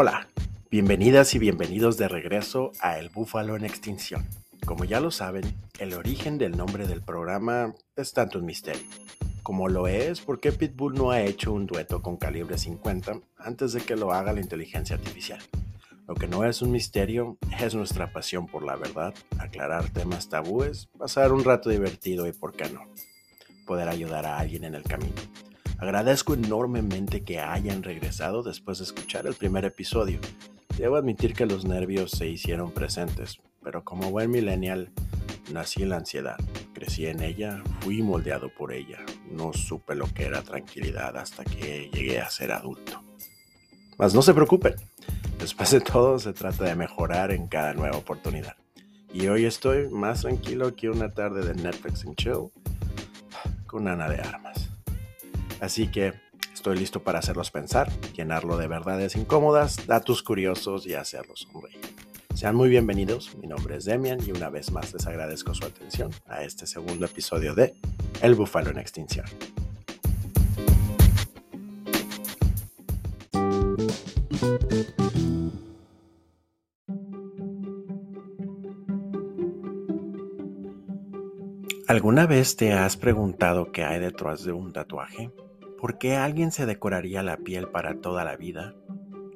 Hola, bienvenidas y bienvenidos de regreso a El Búfalo en Extinción. Como ya lo saben, el origen del nombre del programa es tanto un misterio, como lo es porque Pitbull no ha hecho un dueto con calibre 50 antes de que lo haga la inteligencia artificial. Lo que no es un misterio es nuestra pasión por la verdad, aclarar temas tabúes, pasar un rato divertido y, por qué no, poder ayudar a alguien en el camino. Agradezco enormemente que hayan regresado después de escuchar el primer episodio. Debo admitir que los nervios se hicieron presentes, pero como buen millennial, nací en la ansiedad, crecí en ella, fui moldeado por ella, no supe lo que era tranquilidad hasta que llegué a ser adulto. Mas no se preocupen, después de todo se trata de mejorar en cada nueva oportunidad. Y hoy estoy más tranquilo que una tarde de Netflix en chill con Ana de Armas. Así que estoy listo para hacerlos pensar, llenarlo de verdades incómodas, datos curiosos y hacerlos sonreír. Sean muy bienvenidos, mi nombre es Demian y una vez más les agradezco su atención a este segundo episodio de El Búfalo en Extinción. ¿Alguna vez te has preguntado qué hay detrás de un tatuaje? ¿Por qué alguien se decoraría la piel para toda la vida?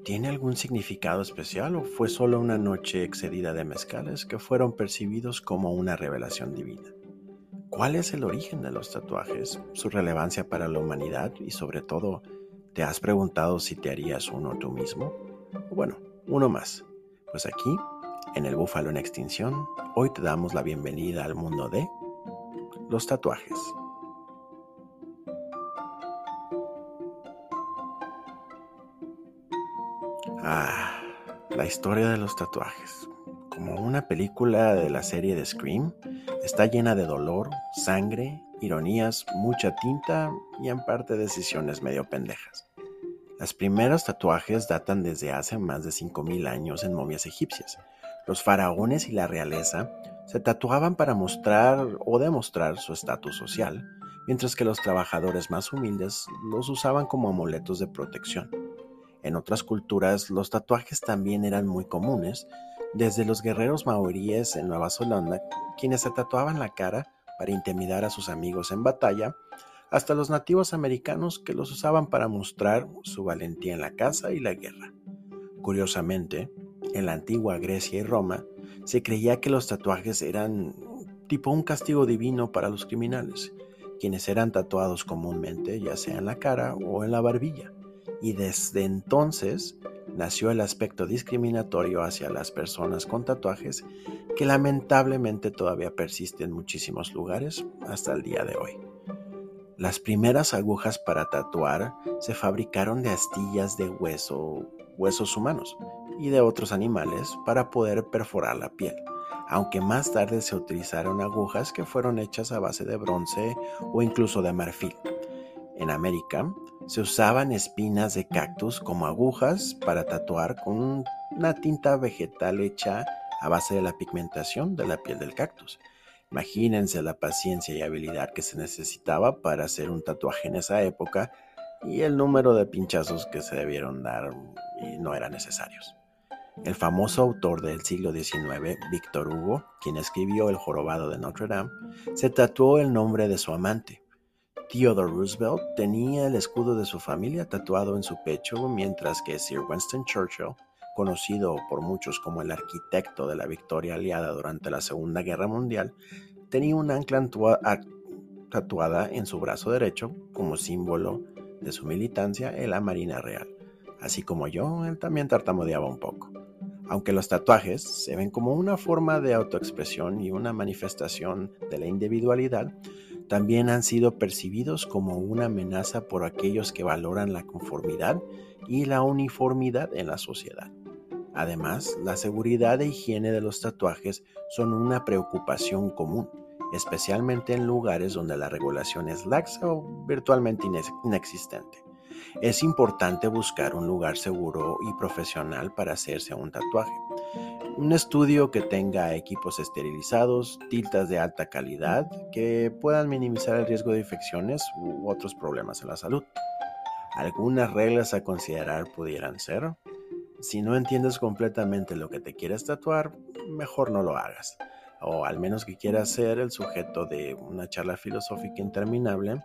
¿Tiene algún significado especial o fue solo una noche excedida de mezcales que fueron percibidos como una revelación divina? ¿Cuál es el origen de los tatuajes, su relevancia para la humanidad y sobre todo, ¿te has preguntado si te harías uno tú mismo? Bueno, uno más. Pues aquí, en el Búfalo en Extinción, hoy te damos la bienvenida al mundo de los tatuajes. Ah, la historia de los tatuajes. Como una película de la serie de Scream, está llena de dolor, sangre, ironías, mucha tinta y en parte decisiones medio pendejas. Los primeros tatuajes datan desde hace más de 5.000 años en momias egipcias. Los faraones y la realeza se tatuaban para mostrar o demostrar su estatus social, mientras que los trabajadores más humildes los usaban como amuletos de protección. En otras culturas los tatuajes también eran muy comunes, desde los guerreros maoríes en Nueva Zelanda, quienes se tatuaban la cara para intimidar a sus amigos en batalla, hasta los nativos americanos que los usaban para mostrar su valentía en la caza y la guerra. Curiosamente, en la antigua Grecia y Roma se creía que los tatuajes eran tipo un castigo divino para los criminales, quienes eran tatuados comúnmente ya sea en la cara o en la barbilla y desde entonces nació el aspecto discriminatorio hacia las personas con tatuajes que lamentablemente todavía persiste en muchísimos lugares hasta el día de hoy. Las primeras agujas para tatuar se fabricaron de astillas de hueso, huesos humanos y de otros animales para poder perforar la piel, aunque más tarde se utilizaron agujas que fueron hechas a base de bronce o incluso de marfil. En América, se usaban espinas de cactus como agujas para tatuar con una tinta vegetal hecha a base de la pigmentación de la piel del cactus. Imagínense la paciencia y habilidad que se necesitaba para hacer un tatuaje en esa época y el número de pinchazos que se debieron dar y no eran necesarios. El famoso autor del siglo XIX, Víctor Hugo, quien escribió El jorobado de Notre Dame, se tatuó el nombre de su amante, Theodore Roosevelt tenía el escudo de su familia tatuado en su pecho, mientras que Sir Winston Churchill, conocido por muchos como el arquitecto de la victoria aliada durante la Segunda Guerra Mundial, tenía un ancla tatuada en su brazo derecho como símbolo de su militancia en la Marina Real. Así como yo, él también tartamudeaba un poco. Aunque los tatuajes se ven como una forma de autoexpresión y una manifestación de la individualidad, también han sido percibidos como una amenaza por aquellos que valoran la conformidad y la uniformidad en la sociedad. Además, la seguridad e higiene de los tatuajes son una preocupación común, especialmente en lugares donde la regulación es laxa o virtualmente inexistente. Es importante buscar un lugar seguro y profesional para hacerse un tatuaje. Un estudio que tenga equipos esterilizados, tintas de alta calidad, que puedan minimizar el riesgo de infecciones u otros problemas en la salud. Algunas reglas a considerar pudieran ser Si no entiendes completamente lo que te quieres tatuar, mejor no lo hagas. O al menos que quieras ser el sujeto de una charla filosófica interminable,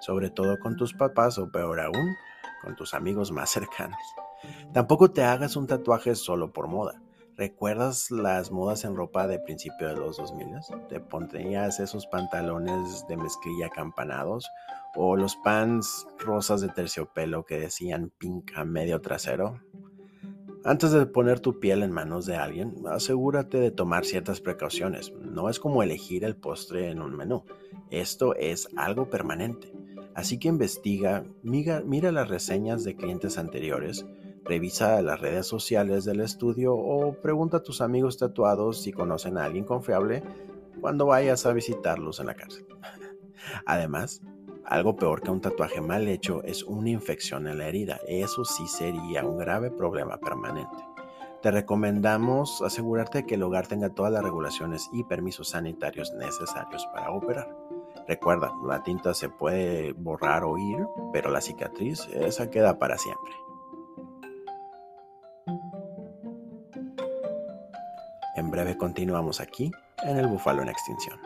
sobre todo con tus papás o peor aún, con tus amigos más cercanos. Tampoco te hagas un tatuaje solo por moda. ¿Recuerdas las modas en ropa de principio de los 2000? Te pondrías esos pantalones de mezclilla acampanados o los pants rosas de terciopelo que decían pink a medio trasero. Antes de poner tu piel en manos de alguien, asegúrate de tomar ciertas precauciones. No es como elegir el postre en un menú. Esto es algo permanente. Así que investiga, mira las reseñas de clientes anteriores, Revisa las redes sociales del estudio o pregunta a tus amigos tatuados si conocen a alguien confiable cuando vayas a visitarlos en la cárcel. Además, algo peor que un tatuaje mal hecho es una infección en la herida. Eso sí sería un grave problema permanente. Te recomendamos asegurarte que el hogar tenga todas las regulaciones y permisos sanitarios necesarios para operar. Recuerda, la tinta se puede borrar o ir, pero la cicatriz, esa queda para siempre. En breve continuamos aquí en el Búfalo en Extinción.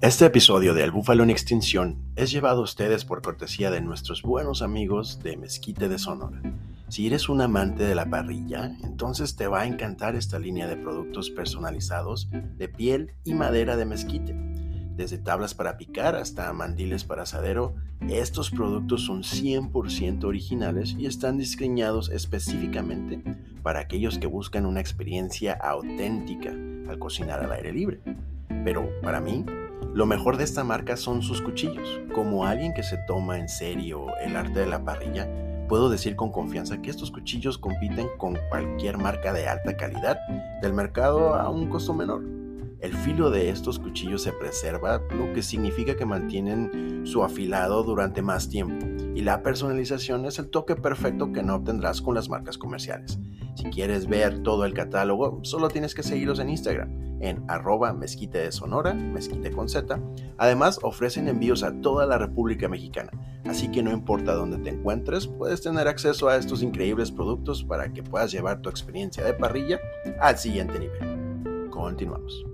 Este episodio de El Búfalo en Extinción es llevado a ustedes por cortesía de nuestros buenos amigos de Mezquite de Sonora. Si eres un amante de la parrilla, entonces te va a encantar esta línea de productos personalizados de piel y madera de mezquite desde tablas para picar hasta mandiles para asadero, estos productos son 100% originales y están diseñados específicamente para aquellos que buscan una experiencia auténtica al cocinar al aire libre. Pero para mí, lo mejor de esta marca son sus cuchillos. Como alguien que se toma en serio el arte de la parrilla, puedo decir con confianza que estos cuchillos compiten con cualquier marca de alta calidad del mercado a un costo menor. El filo de estos cuchillos se preserva, lo que significa que mantienen su afilado durante más tiempo. Y la personalización es el toque perfecto que no obtendrás con las marcas comerciales. Si quieres ver todo el catálogo, solo tienes que seguirlos en Instagram, en arroba mezquite de Sonora, mezquite con Z. Además, ofrecen envíos a toda la República Mexicana, así que no importa dónde te encuentres, puedes tener acceso a estos increíbles productos para que puedas llevar tu experiencia de parrilla al siguiente nivel. Continuamos.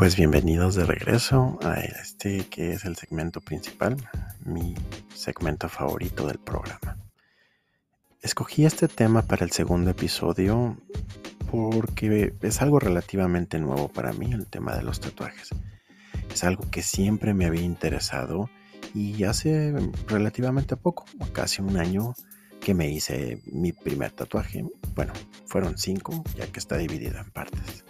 Pues bienvenidos de regreso a este que es el segmento principal, mi segmento favorito del programa. Escogí este tema para el segundo episodio porque es algo relativamente nuevo para mí el tema de los tatuajes. Es algo que siempre me había interesado y hace relativamente poco, casi un año, que me hice mi primer tatuaje. Bueno, fueron cinco, ya que está dividido en partes.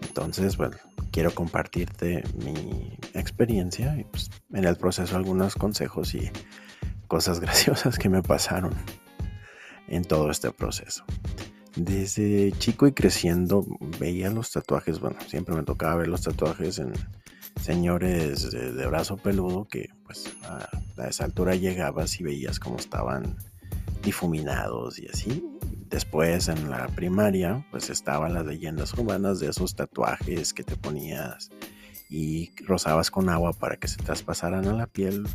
Entonces, bueno, quiero compartirte mi experiencia y pues, en el proceso algunos consejos y cosas graciosas que me pasaron en todo este proceso. Desde chico y creciendo veía los tatuajes, bueno, siempre me tocaba ver los tatuajes en señores de, brazo peludo que pues a, esa altura llegabas y veías cómo estaban difuminados y así. Después en la primaria pues estaban las leyendas urbanas de esos tatuajes que te ponías y rozabas con agua para que se traspasaran a la piel.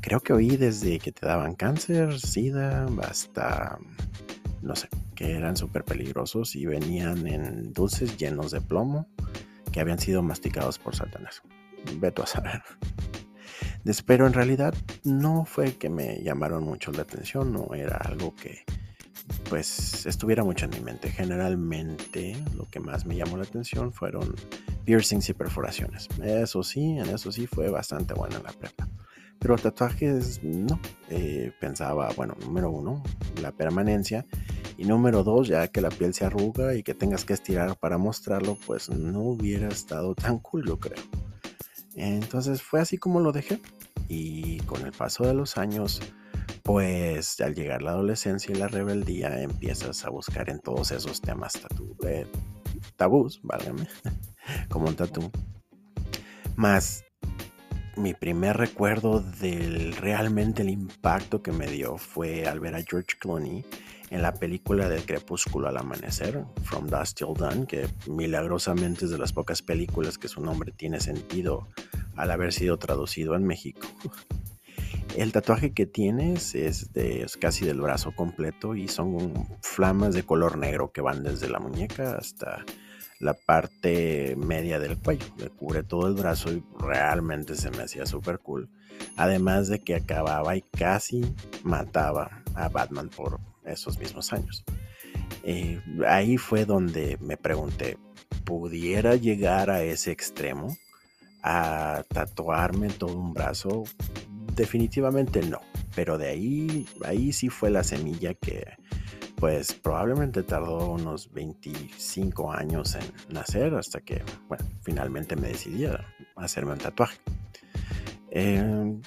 Creo que oí desde que te daban cáncer, sida, hasta, no sé, que eran súper peligrosos y venían en dulces llenos de plomo que habían sido masticados por Satanás. Veto a saber. Pero en realidad no fue que me llamaron mucho la atención, no era algo que pues estuviera mucho en mi mente. Generalmente lo que más me llamó la atención fueron piercings y perforaciones. Eso sí, en eso sí fue bastante buena la prepa. Pero tatuajes no. Eh, pensaba, bueno, número uno, la permanencia. Y número dos, ya que la piel se arruga y que tengas que estirar para mostrarlo, pues no hubiera estado tan cool, yo creo. Entonces fue así como lo dejé. Y con el paso de los años, pues al llegar la adolescencia y la rebeldía, empiezas a buscar en todos esos temas eh, tabús, válgame, como un tatú. Más mi primer recuerdo del realmente el impacto que me dio fue al ver a George Clooney en la película del crepúsculo al amanecer, From Dusk Till Dawn, que milagrosamente es de las pocas películas que su nombre tiene sentido al haber sido traducido en México. El tatuaje que tienes es, de, casi del brazo completo y son flamas de color negro que van desde la muñeca hasta la parte media del cuello. Me cubre todo el brazo y realmente se me hacía súper cool. Además de que acababa y casi mataba a Batman por esos mismos años. Eh, ahí fue donde me pregunté, ¿pudiera llegar a ese extremo? ¿A tatuarme todo un brazo? Definitivamente no, pero de ahí, ahí sí fue la semilla que pues probablemente tardó unos 25 años en nacer hasta que, bueno, finalmente me decidí a hacerme un tatuaje. Em,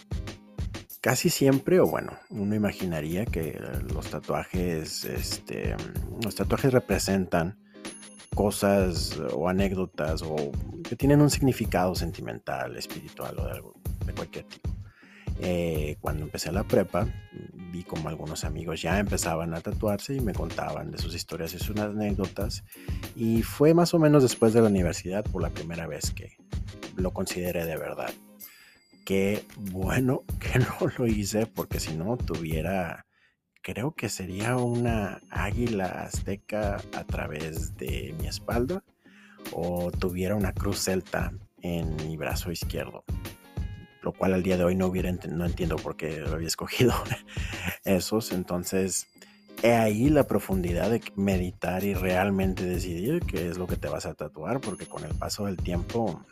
casi siempre, o bueno, uno imaginaría que los tatuajes, este, los tatuajes representan cosas o anécdotas o que tienen un significado sentimental, espiritual o de, cualquier tipo. Eh, cuando empecé la prepa, vi como algunos amigos ya empezaban a tatuarse y me contaban de sus historias y sus anécdotas. Y fue más o menos después de la universidad por la primera vez que lo consideré de verdad. Qué bueno que no lo hice porque si no tuviera, creo que sería una águila azteca a través de mi espalda o tuviera una cruz celta en mi brazo izquierdo lo cual al día de hoy no hubiera no entiendo por qué había escogido esos. Entonces, he ahí la profundidad de meditar y realmente decidir qué es lo que te vas a tatuar, porque con el paso del tiempo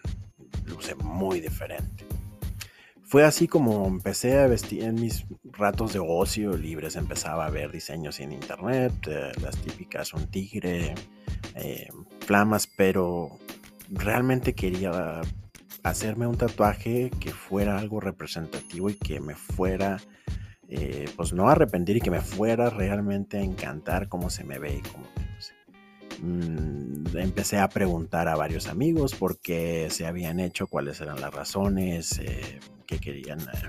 luce muy diferente. Fue así como empecé a vestir en mis ratos de ocio libres, empezaba a ver diseños en internet, eh, las típicas un tigre, eh, flamas, pero realmente quería hacerme un tatuaje que fuera algo representativo y que me fuera, eh, pues no arrepentir y que me fuera realmente a encantar cómo se me ve y cómo mm, empecé a preguntar a varios amigos por qué se habían hecho, cuáles eran las razones, eh, que querían... Eh,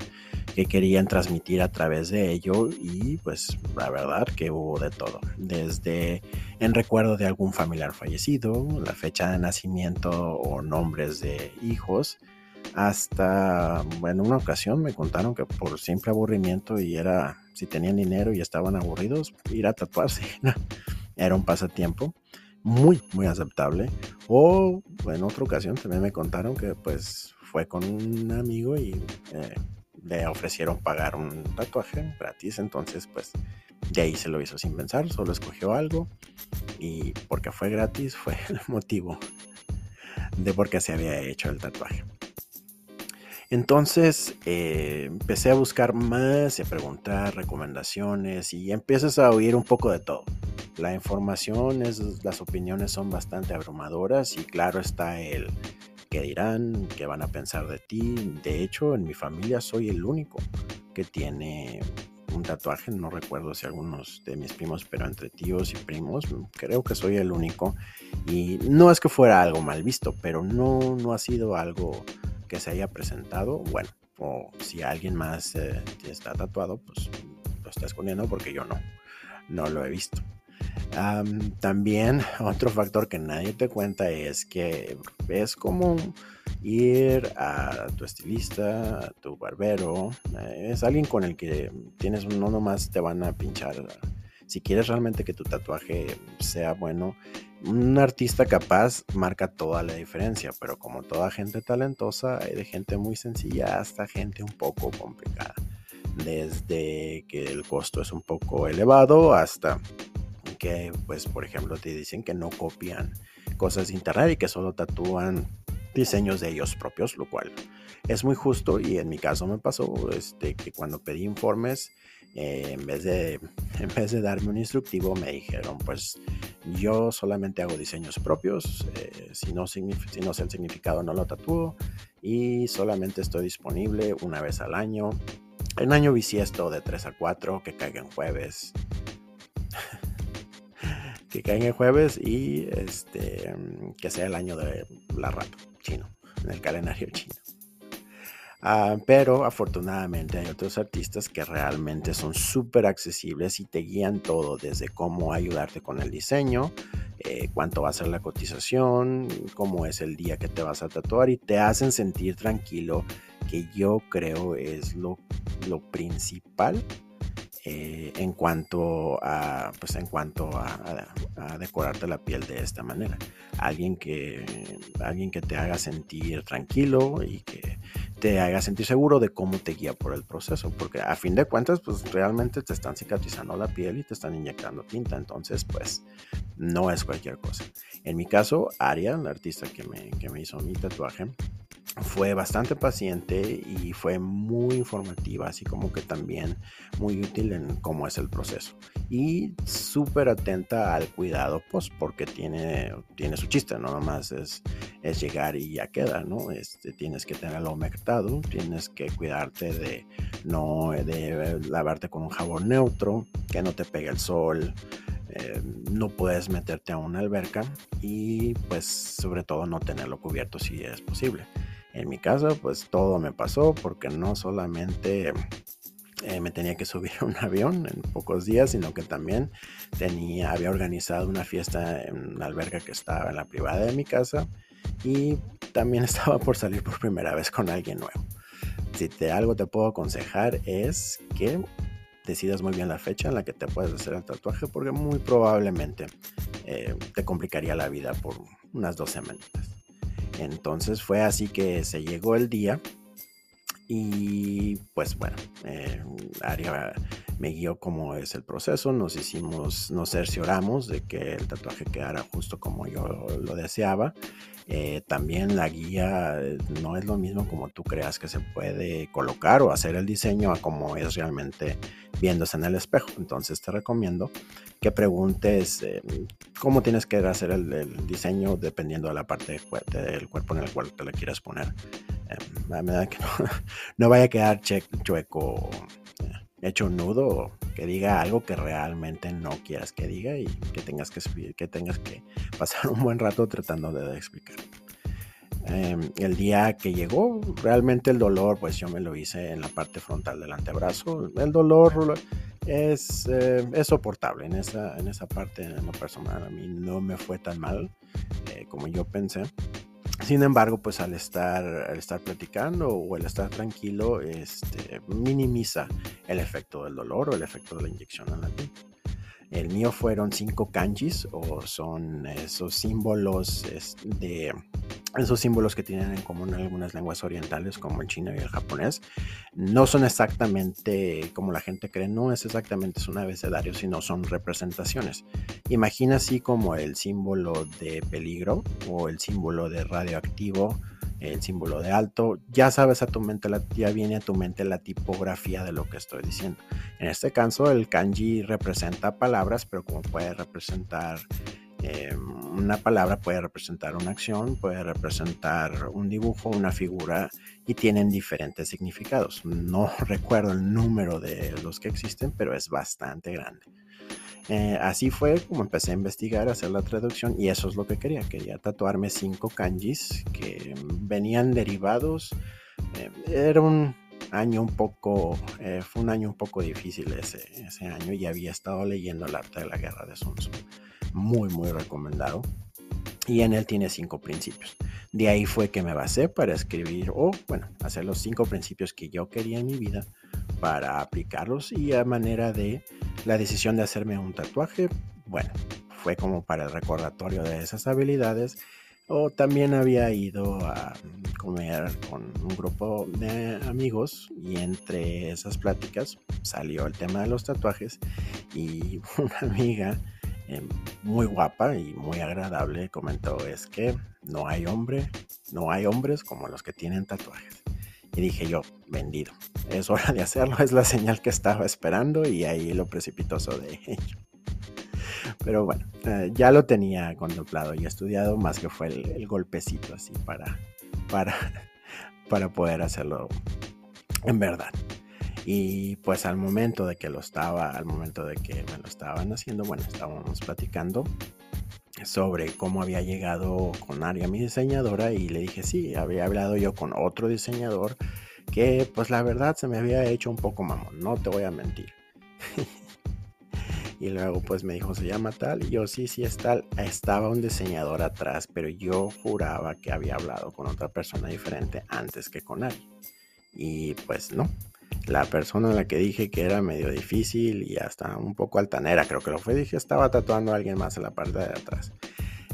que querían transmitir a través de ello y pues la verdad que hubo de todo, desde en recuerdo de algún familiar fallecido, la fecha de nacimiento o nombres de hijos, hasta en una ocasión me contaron que por simple aburrimiento y era si tenían dinero y estaban aburridos ir a tatuarse, era un pasatiempo muy muy aceptable o en otra ocasión también me contaron que pues fue con un amigo y eh, le ofrecieron pagar un tatuaje gratis, entonces pues de ahí se lo hizo sin pensar, solo escogió algo y porque fue gratis fue el motivo de por qué se había hecho el tatuaje. Entonces eh, empecé a buscar más y a preguntar recomendaciones y empiezas a oír un poco de todo. La información, es, las opiniones son bastante abrumadoras y claro está el qué dirán, qué van a pensar de ti. De hecho, en mi familia soy el único que tiene un tatuaje, no recuerdo si algunos de mis primos, pero entre tíos y primos, creo que soy el único. Y no es que fuera algo mal visto, pero no, no ha sido algo que se haya presentado. Bueno, o si alguien más eh, está tatuado, pues lo está escondiendo porque yo no, no lo he visto también otro factor que nadie te cuenta es que es como ir a tu estilista, a tu barbero, eh, es alguien con el que tienes, no nomás te van a pinchar. Si quieres realmente que tu tatuaje sea bueno, un artista capaz marca toda la diferencia, pero como toda gente talentosa, hay de gente muy sencilla hasta gente un poco complicada. Desde que el costo es un poco elevado hasta que, pues, por ejemplo, te dicen que no copian cosas de internet y que solo tatúan diseños de ellos propios, lo cual es muy justo y en mi caso me pasó este, que cuando pedí informes, eh, en, vez de, en vez de darme un instructivo, me dijeron, pues yo solamente hago diseños propios, eh, si, no, si no sé el significado no lo tatúo y solamente estoy disponible una vez al año. En año bisiesto de 3 a 4, que caiga en jueves que caen el jueves y este que sea el año de la rata chino. en el calendario chino. Ah, pero afortunadamente hay otros artistas que realmente son súper accesibles y te guían todo, desde cómo ayudarte con el diseño, eh, cuánto va a ser la cotización, cómo es el día que te vas a tatuar y te hacen sentir tranquilo, que yo creo es lo, lo principal eh, en cuanto a pues en cuanto a, decorarte la piel de esta manera. Alguien que alguien que te haga sentir tranquilo y que te haga sentir seguro de cómo te guía por el proceso porque a fin de cuentas pues realmente te están cicatrizando la piel y te están inyectando tinta. Entonces pues no es cualquier cosa. En mi caso Aria la artista que me, que me hizo mi tatuaje fue bastante paciente y fue muy informativa, así como que también muy útil en cómo es el proceso. Y súper atenta al cuidado, pues porque tiene, tiene su chiste, no nomás es, es llegar y ya queda, ¿no? Este, tienes que tenerlo humectado, tienes que cuidarte de no de lavarte con un jabón neutro, que no te pegue el sol, eh, no puedes meterte a una alberca y pues sobre todo no tenerlo cubierto si es posible. En mi caso, pues todo me pasó porque no solamente eh, me tenía que subir a un avión en pocos días, sino que también tenía, había organizado una fiesta en una alberca que estaba en la privada de mi casa y también estaba por salir por primera vez con alguien nuevo. Si te algo te puedo aconsejar es que decidas muy bien la fecha en la que te puedes hacer el tatuaje porque muy probablemente eh, te complicaría la vida por unas dos semanas. Entonces fue así que se llegó el día y pues bueno, eh, Aria me guió cómo es el proceso, nos hicimos, nos cercioramos de que el tatuaje quedara justo como yo lo deseaba. Eh, también la guía eh, no es lo mismo como tú creas que se puede colocar o hacer el diseño a como es realmente viéndose en el espejo. Entonces te recomiendo que preguntes cómo tienes que hacer el, diseño dependiendo de la parte del cuerpo en el cual te lo quieras poner. Eh, que no, vaya a quedar chueco, eh, hecho un nudo, que diga algo que realmente no quieras que diga y que tengas que, que, tengas que pasar un buen rato tratando de explicar. Em, el día que llegó, realmente el dolor, pues yo me lo hice en la parte frontal del antebrazo. El dolor es, eh, es soportable en esa, en esa parte, en lo personal. A mí no me fue tan mal como yo pensé. Sin embargo, pues al estar, al estar platicando o al estar tranquilo, este, minimiza el efecto del dolor o el efecto de la inyección en la piel. El mío fueron cinco kanjis o son esos símbolos de esos símbolos que tienen en común algunas lenguas orientales como el chino y el japonés no son exactamente como la gente cree, no es exactamente un abecedario, sino son representaciones. Imagina así como el símbolo de peligro o el símbolo de radioactivo, el símbolo de alto, ya sabes a tu mente, ya viene a tu mente la tipografía de lo que estoy diciendo. En este caso, el kanji representa palabras, pero como puede representar eh, una palabra puede representar una acción, puede representar un dibujo, una figura y tienen diferentes significados. No recuerdo el número de los que existen, pero es bastante grande. Eh, así fue como empecé a investigar, a hacer la traducción y eso es lo que quería. Quería tatuarme cinco kanjis que venían derivados. Eh, era un año un poco, fue un año un poco difícil ese, ese año y había estado leyendo el arte de la guerra de Sun Tzu muy, muy recomendado. Y en él tiene cinco principios. De ahí fue que me basé para escribir o, bueno, hacer los cinco principios que yo quería en mi vida para aplicarlos y a manera de la decisión de hacerme un tatuaje, bueno, fue como para el recordatorio de esas habilidades. O también había ido a comer con un grupo de amigos y entre esas pláticas salió el tema de los tatuajes y una amiga Em, muy guapa y muy agradable comentó es que no hay hombre, no hay hombres como los que tienen tatuajes. Y dije yo, vendido, es hora de hacerlo, es la señal que estaba esperando y ahí lo precipitoso de ello. Pero bueno, eh, ya lo tenía contemplado y estudiado, más que fue el, golpecito así para, para, para poder hacerlo en verdad. Y pues al momento de que lo estaba, al momento de que me lo estaban haciendo, bueno, estábamos platicando, sobre cómo había llegado con Aria, mi diseñadora, y le dije, sí, había hablado yo con otro diseñador que pues la verdad se me había hecho un poco mamón, no te voy a mentir. y luego pues me dijo, se llama tal, y yo sí, sí es tal, estaba un diseñador atrás, pero yo juraba que había hablado con otra persona diferente antes que con Ari. Y pues no, la persona a la que dije que era medio difícil y hasta un poco altanera, creo que lo fue, dije, estaba tatuando a alguien más en la parte de atrás.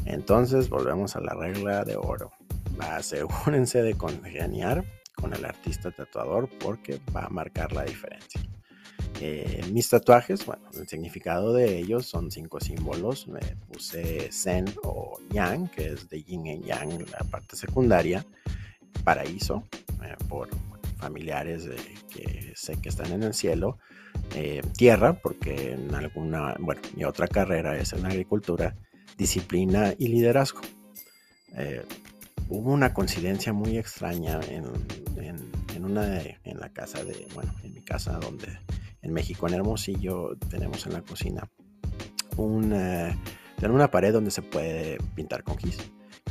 Entonces volvemos a la regla de oro. Asegúrense de congeniar con el artista tatuador porque va a marcar la diferencia. Eh, mis tatuajes, bueno, el significado de ellos son cinco símbolos. Me puse Zen o Yang, que es de Yin y Yang, la parte secundaria. Paraíso, eh, por familiares que sé que están en el cielo. Eh, tierra, porque en alguna, bueno, mi otra carrera es en agricultura, disciplina y liderazgo. Eh, hubo una coincidencia muy extraña en, en, una, en la casa de, bueno, en mi casa donde en México, en Hermosillo, tenemos en la cocina una, una pared donde se puede pintar con gis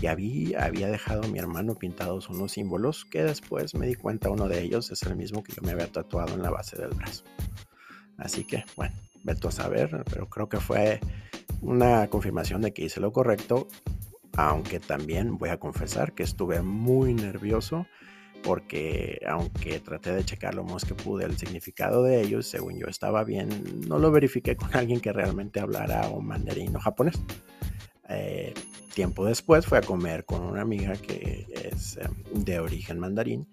y había, dejado a mi hermano pintados unos símbolos que después me di cuenta uno de ellos es el mismo que yo me había tatuado en la base del brazo. Así que, bueno, veto a saber, pero creo que fue una confirmación de que hice lo correcto, aunque también voy a confesar que estuve muy nervioso porque aunque traté de checar lo más que pude el significado de ellos, según yo estaba bien, no lo verifiqué con alguien que realmente hablara o mandarín o japonés. Eh, tiempo después fue a comer con una amiga que es em, de origen mandarín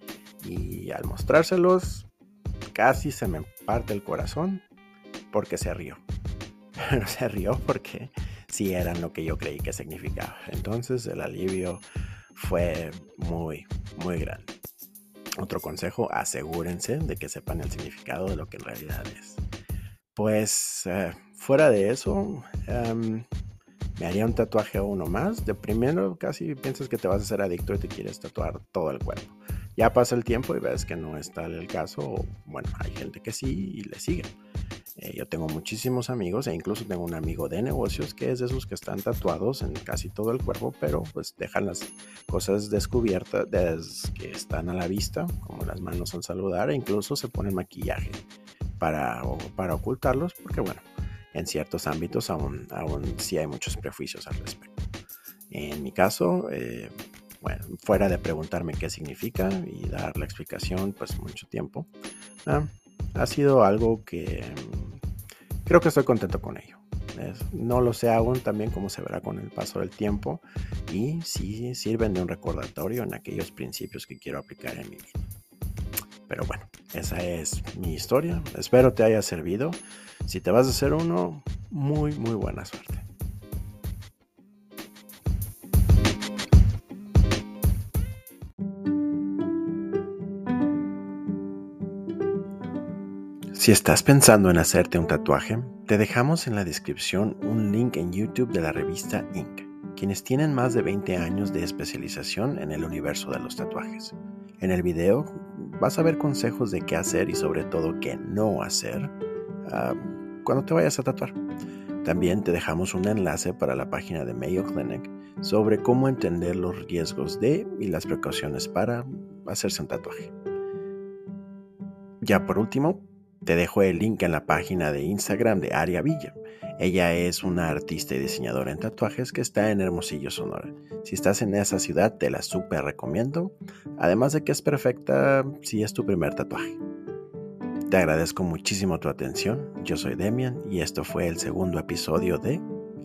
y al mostrárselos casi se me parte el corazón porque se rió. Pero se rió porque sí eran lo que yo creí que significaba. Entonces el alivio fue muy, muy grande. Otro consejo, asegúrense de que sepan el significado de lo que en realidad es. Pues eh, fuera de eso, em, me haría un tatuaje o uno más. De primero casi piensas que te vas a hacer adicto y te quieres tatuar todo el cuerpo. Ya pasa el tiempo y ves que no es tal el caso. bueno, hay gente que sí y le siguen. Eh, yo tengo muchísimos amigos e incluso tengo un amigo de negocios que es de esos que están tatuados en casi todo el cuerpo, pero pues dejan las cosas descubiertas que están a la vista, como las manos al saludar, e incluso se ponen maquillaje para, para ocultarlos, porque bueno, en ciertos ámbitos aún, aún sí hay muchos prejuicios al respecto. En mi caso, eh, bueno, fuera de preguntarme qué significa y dar la explicación, pues mucho tiempo, ah, ha sido algo que mm, creo que estoy contento con ello. no lo sé aún también como se verá con el paso del tiempo y sí sirven de un recordatorio en aquellos principios que quiero aplicar en mi vida. Esa es mi historia. Espero te haya servido. Si te vas a hacer uno, muy, muy buena suerte. Si estás pensando en hacerte un tatuaje, te dejamos en la descripción un link en YouTube de la revista Inc., quienes tienen más de 20 años de especialización en el universo de los tatuajes. En el video vas a ver consejos de qué hacer y sobre todo qué no hacer cuando te vayas a tatuar. También te dejamos un enlace para la página de Mayo Clinic sobre cómo entender los riesgos de y las precauciones para hacerse un tatuaje. Ya por último, te dejo el link en la página de Instagram de Aria Villa. Ella es una artista y diseñadora en tatuajes que está en Hermosillo, Sonora. Si estás en esa ciudad, te la súper recomiendo. Además de que es perfecta si es tu primer tatuaje. Te agradezco muchísimo tu atención. Yo soy Demian y esto fue el segundo episodio de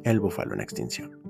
El Búfalo en Extinción.